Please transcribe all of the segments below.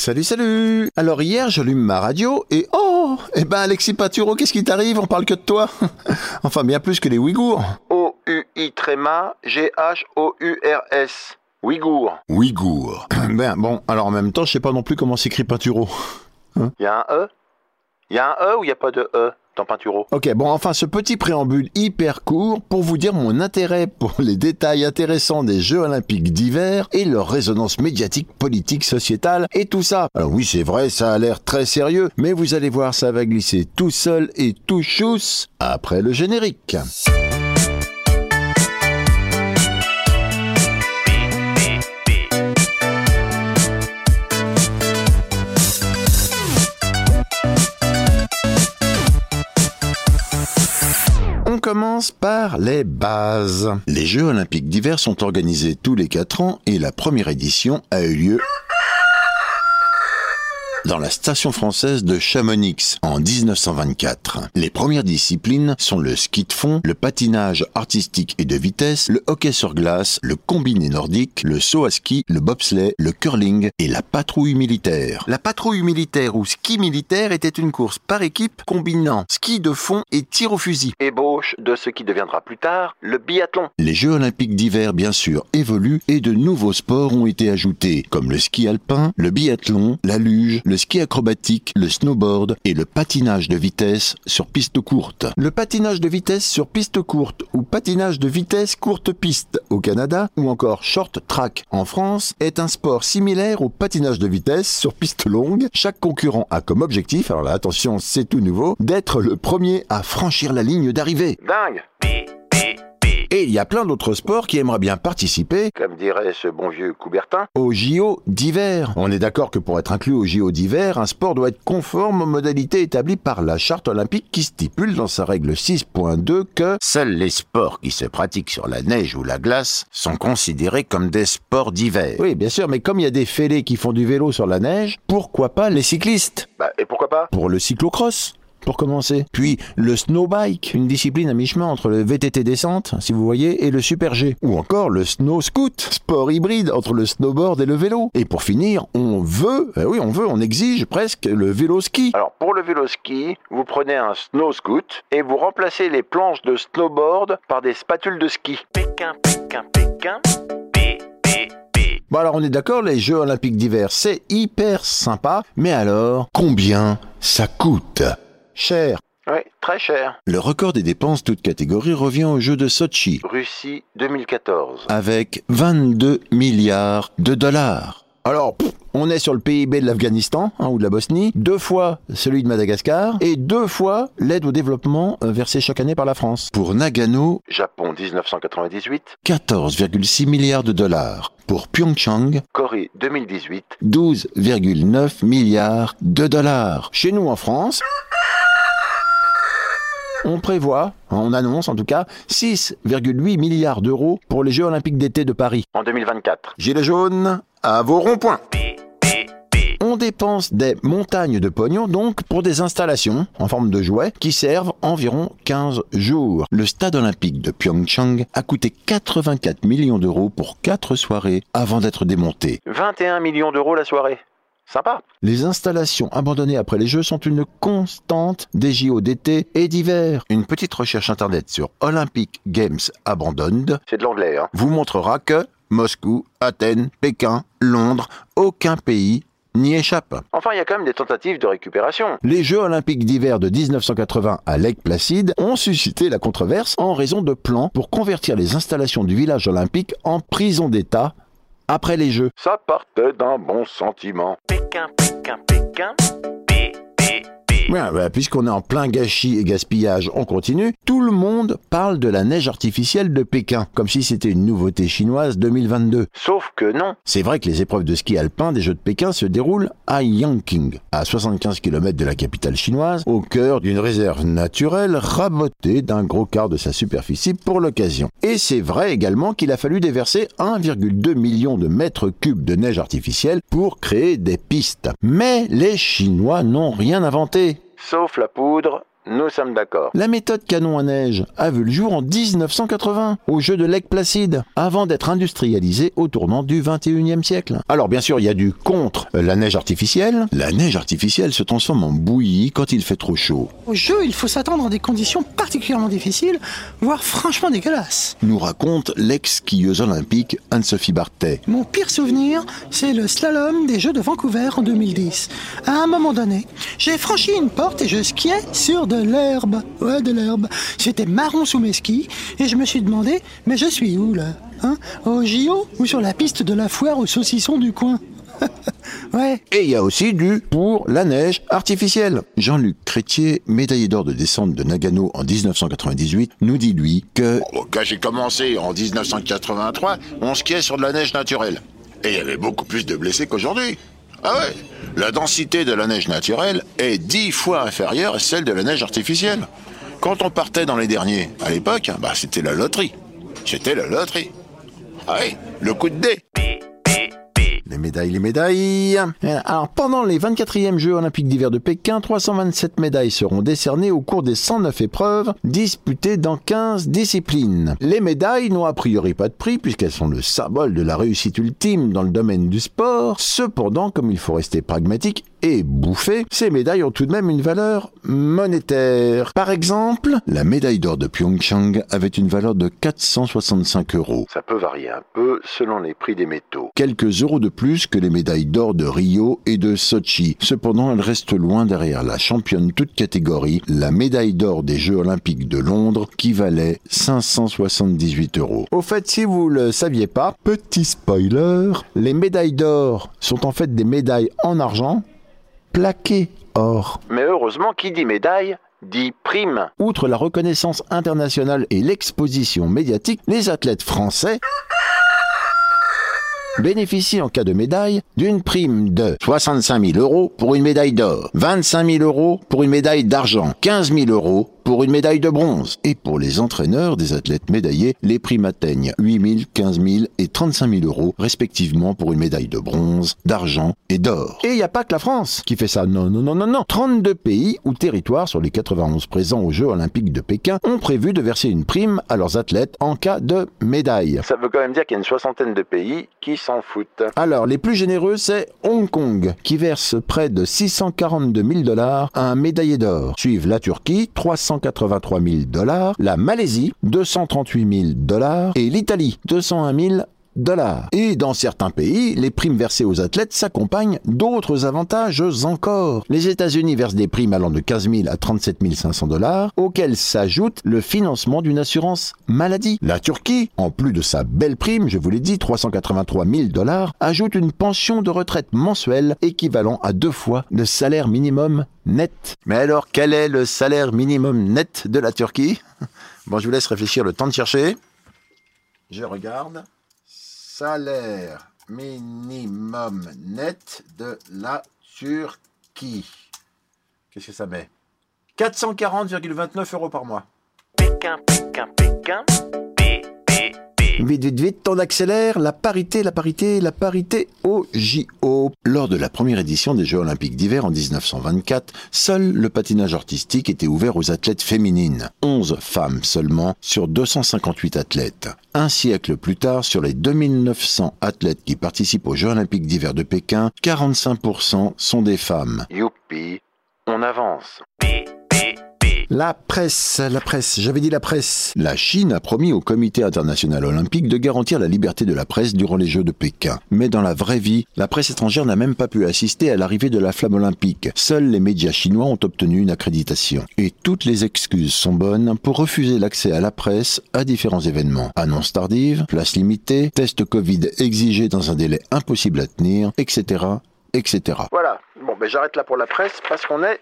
Salut, salut Alors hier, j'allume ma radio et oh Eh ben Alexis Paturo, qu'est-ce qui t'arrive? On parle que de toi Enfin, bien plus que les Ouïghours. O-U-I tréma G-H-O-U-R-S. Ouïghour. Ouïghours. Ben bon, alors en même temps, je sais pas non plus comment s'écrit Paturo. Il y a un E? Il y a un E ou il n'y a pas de E? Ok, bon, enfin, ce petit préambule hyper court pour vous dire mon intérêt pour les détails intéressants des Jeux Olympiques d'hiver et leur résonance médiatique, politique, sociétale et tout ça. Alors oui, c'est vrai, ça a l'air très sérieux, mais vous allez voir, ça va glisser tout seul et tout chousse après le générique. Commence par les bases. Les Jeux olympiques d'hiver sont organisés tous les 4 ans et la première édition a eu lieu dans la station française de Chamonix en 1924. Les premières disciplines sont le ski de fond, le patinage artistique et de vitesse, le hockey sur glace, le combiné nordique, le saut à ski, le bobsleigh, le curling et la patrouille militaire. La patrouille militaire ou ski militaire était une course par équipe combinant ski de fond et tir au fusil. Ébauche de ce qui deviendra plus tard le biathlon. Les Jeux olympiques d'hiver, bien sûr, évoluent et de nouveaux sports ont été ajoutés, comme le ski alpin, le biathlon, la luge, le ski acrobatique, le snowboard et le patinage de vitesse sur piste courte. Le patinage de vitesse sur piste courte ou patinage de vitesse courte piste au Canada ou encore short track en France est un sport similaire au patinage de vitesse sur piste longue. Chaque concurrent a comme objectif, alors là attention c'est tout nouveau, d'être le premier à franchir la ligne d'arrivée. Dingue Et il y a plein d'autres sports qui aimeraient bien participer Comme dirait ce bon vieux Coubertin. aux JO d'hiver. On est d'accord que pour être inclus aux JO d'hiver, un sport doit être conforme aux modalités établies par la charte olympique qui stipule dans sa règle 6.2 que seuls les sports qui se pratiquent sur la neige ou la glace sont considérés comme des sports d'hiver. Oui, bien sûr, mais comme il y a des fêlés qui font du vélo sur la neige, pourquoi pas les cyclistes? Bah, et pourquoi pas? Pour le cyclocross pour commencer. Puis le snowbike, une discipline à mi-chemin entre le VTT descente, si vous voyez, et le super G. Ou encore le snow scoot, sport hybride entre le snowboard et le vélo. Et pour finir, on veut, eh oui, on veut, on exige presque le vélo ski. Alors, pour le vélo ski, vous prenez un snow scoot et vous remplacez les planches de snowboard par des spatules de ski. Pékin, Pékin, Pékin. P, P, P. Bon alors on est d'accord, les Jeux olympiques d'hiver, c'est hyper sympa, mais alors, combien ça coûte? Cher. Oui, très cher. Le record des dépenses toutes catégories revient aux Jeux de Sochi, Russie 2014. avec 22 milliards de dollars. Alors, pff, on est sur le PIB de l'Afghanistan hein, ou de la Bosnie, deux fois celui de Madagascar et deux fois l'aide au développement euh, versée chaque année par la France. Pour Nagano, Japon 1998. 14,6 milliards de dollars. Pour Pyeongchang, Corée 2018. 12,9 milliards de dollars. Chez nous en France, on prévoit, on annonce en tout cas, 6,8 milliards d'euros pour les Jeux olympiques d'été de Paris. En 2024. Gilets jaunes, à vos ronds-points. On dépense des montagnes de pognon donc pour des installations en forme de jouets qui servent environ 15 jours. Le stade olympique de Pyeongchang a coûté 84 millions d'euros pour 4 soirées avant d'être démonté. 21 millions d'euros la soirée. Sympa. Les installations abandonnées après les Jeux sont une constante des JO d'été et d'hiver. Une petite recherche internet sur Olympic Games Abandoned C'est de l'anglais, hein. vous montrera que Moscou, Athènes, Pékin, Londres, aucun pays n'y échappe. Enfin, il y a quand même des tentatives de récupération. Les Jeux olympiques d'hiver de 1980 à Lake Placid ont suscité la controverse en raison de plans pour convertir les installations du village olympique en prison d'État après les Jeux. Ça partait d'un bon sentiment. Pékin, Pékin, Pékin. Ouais, bah, Puisqu'on est en plein gâchis et gaspillage, on continue. Tout le monde parle de la neige artificielle de Pékin, comme si c'était une nouveauté chinoise 2022. Sauf que non. C'est vrai que les épreuves de ski alpin des Jeux de Pékin se déroulent à Yangqing, à 75 km de la capitale chinoise, au cœur d'une réserve naturelle rabotée d'un gros quart de sa superficie pour l'occasion. Et c'est vrai également qu'il a fallu déverser 1,2 million de mètres cubes de neige artificielle pour créer des pistes. Mais les Chinois n'ont rien inventé. Sauf la poudre nous sommes d'accord. La méthode canon à neige a vu le jour en 1980 au jeu de Lake Placid, avant d'être industrialisée au tournant du 21e siècle. Alors bien sûr, il y a du contre la neige artificielle. La neige artificielle se transforme en bouillie quand il fait trop chaud. Au jeu, il faut s'attendre à des conditions particulièrement difficiles, voire franchement dégueulasses. Nous raconte l'ex-skieuse olympique Anne-Sophie Bartet. Mon pire souvenir, c'est le slalom des Jeux de Vancouver en 2010. À un moment donné, j'ai franchi une porte et je skiais sur de l'herbe. Ouais, de l'herbe. C'était marron sous mes skis et je me suis demandé, mais je suis où là hein Au JO ou sur la piste de la foire aux saucissons du coin? Ouais. Et il y a aussi du pour la neige artificielle. Jean-Luc Crétier, médaillé d'or de descente de Nagano en 1998, nous dit lui que Bon, Quand j'ai commencé en 1983, on skiait sur de la neige naturelle. Et il y avait beaucoup plus de blessés qu'aujourd'hui. Ah ouais La densité de la neige naturelle est dix fois inférieure à celle de la neige artificielle. Quand on partait dans les derniers, à l'époque, bah c'était la loterie. C'était la loterie. Ah oui, le coup de dé. Les médailles, les médailles. Alors, pendant les 24e Jeux Olympiques d'hiver de Pékin, 327 médailles seront décernées au cours des 109 épreuves disputées dans 15 disciplines. Les médailles n'ont a priori pas de prix puisqu'elles sont le symbole de la réussite ultime dans le domaine du sport. Cependant, comme il faut rester pragmatique et bouffé, ces médailles ont tout de même une valeur monétaire. Par exemple, la médaille d'or de Pyeongchang avait une valeur de 465 euros. Ça peut varier un peu selon les prix des métaux. quelques euros de plus que les médailles d'or de Rio et de Sochi. Cependant, elle reste loin derrière la championne toute catégorie, la médaille d'or des Jeux Olympiques de Londres, qui valait 578 euros. Au fait, si vous le saviez pas, petit spoiler, les médailles d'or sont en fait des médailles en argent plaquées or. Mais heureusement, qui dit médaille dit prime. Outre la reconnaissance internationale et l'exposition médiatique, les athlètes français bénéficient en cas de médaille d'une prime de 65 000 euros pour une médaille d'or, 25 000 euros pour une médaille d'argent, 15 000 euros pour une médaille de bronze. Et pour les entraîneurs des athlètes médaillés, les primes atteignent 8 000, 15 000 et 35 000 euros respectivement pour une médaille de bronze, d'argent et d'or. Et il n'y a pas que la France qui fait ça. Non, non, non, non, non. 32 pays ou territoires sur les 91 présents aux Jeux Olympiques de Pékin ont prévu de verser une prime à leurs athlètes en cas de médaille. Ça veut quand même dire qu'il y a une soixantaine de pays qui s'en foutent. Alors, les plus généreux, c'est Hong Kong, qui verse près de 642 000 dollars à un médaillé d'or. Suivent la Turquie, 383 000 dollars, la Malaisie, 238 000 dollars, et l'Italie, 201 000 Et dans certains pays, les primes versées aux athlètes s'accompagnent d'autres avantages encore. Les États-Unis versent des primes allant de 15 000 à 37 500 dollars, auxquelles s'ajoute le financement d'une assurance maladie. La Turquie, en plus de sa belle prime, je vous l'ai dit, 383 000 dollars, ajoute une pension de retraite mensuelle équivalent à deux fois le salaire minimum net. Mais alors, quel est le salaire minimum net de la Turquie? Bon, je vous laisse réfléchir le temps de chercher. Je regarde. Salaire minimum net de la Turquie. Qu'est-ce que ça met? 440,29 euros par mois. Pékin, Pékin, Pékin. Vite, vite, vite, on accélère. La parité, la parité, la parité au JO. Lors de la première édition des Jeux Olympiques d'hiver en 1924, seul le patinage artistique était ouvert aux athlètes féminines. 11 femmes seulement sur 258 athlètes. Un siècle plus tard, sur les 2900 athlètes qui participent aux Jeux Olympiques d'hiver de Pékin, 45% sont des femmes. Youpi, on avance. La presse, la presse, j'avais dit la presse. La Chine a promis au Comité international olympique de garantir la liberté de la presse durant les Jeux de Pékin. Mais dans la vraie vie, la presse étrangère n'a même pas pu assister à l'arrivée de la flamme olympique. Seuls les médias chinois ont obtenu une accréditation. Et toutes les excuses sont bonnes pour refuser l'accès à la presse à différents événements. Annonces tardives, places limitées, tests Covid exigés dans un délai impossible à tenir, etc., etc. Voilà. Bon, ben j'arrête là pour la presse parce qu'on est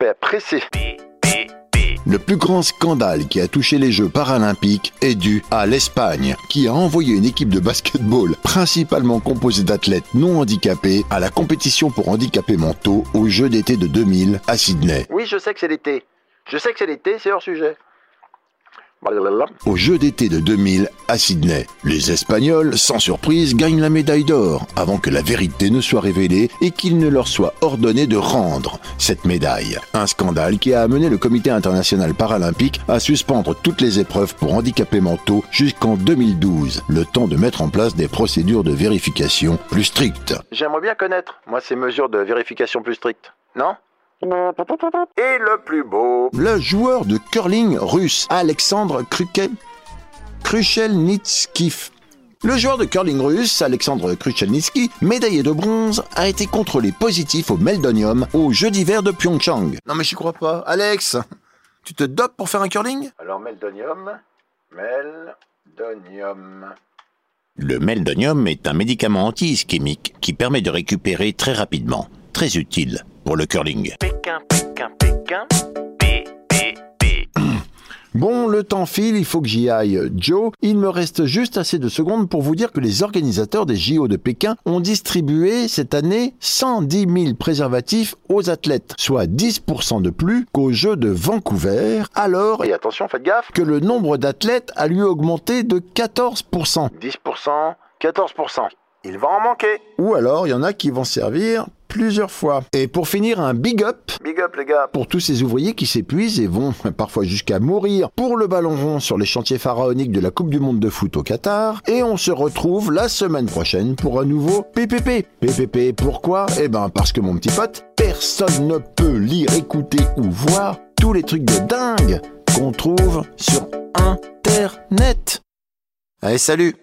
ben, pressé. Le plus grand scandale qui a touché les Jeux paralympiques est dû à l'Espagne, qui a envoyé une équipe de basketball principalement composée d'athlètes non handicapés à la compétition pour handicapés mentaux aux Jeux d'été de 2000 à Sydney. Oui, je sais que c'est l'été. Je sais que c'est l'été, c'est hors sujet. Aux Jeux d'été de 2000 à Sydney, les Espagnols, sans surprise, gagnent la médaille d'or avant que la vérité ne soit révélée et qu'il ne leur soit ordonné de rendre cette médaille. Un scandale qui a amené le Comité international paralympique à suspendre toutes les épreuves pour handicapés mentaux jusqu'en 2012, le temps de mettre en place des procédures de vérification plus strictes. J'aimerais bien connaître, moi, ces mesures de vérification plus strictes. Non? Et le plus beau Le joueur de curling russe Alexandre Kruke... Krushelnitski. Le joueur de curling russe, Alexandre Krushelnitsky, médaillé de bronze, a été contrôlé positif au meldonium aux Jeux d'hiver de Pyeongchang. Non mais j'y crois pas. Alex, tu te dopes pour faire un curling? Alors, meldonium, meldonium. Le meldonium est un médicament anti-ischémique qui permet de récupérer très rapidement. Très utile pour le curling. Pékin, Pékin, Pékin, P, P, P. Bon, le temps file, il faut que j'y aille. Joe, il me reste juste assez de secondes pour vous dire que les organisateurs des JO de Pékin ont distribué cette année 110 000 préservatifs aux athlètes, soit 10% de plus qu'aux Jeux de Vancouver, alors Et attention, faites gaffe. que le nombre d'athlètes a lui augmenté de 14%. 10%, 14%. Il va en manquer. Ou alors, il y en a qui vont servir plusieurs fois. Et pour finir, un big up Big up, les gars. pour tous ces ouvriers qui s'épuisent et vont parfois jusqu'à mourir pour le ballon rond sur les chantiers pharaoniques de la Coupe du Monde de foot au Qatar. Et on se retrouve la semaine prochaine pour un nouveau PPP. PPP, pourquoi? Eh ben parce que mon petit pote, personne ne peut lire, écouter ou voir tous les trucs de dingue qu'on trouve sur Internet. Allez, salut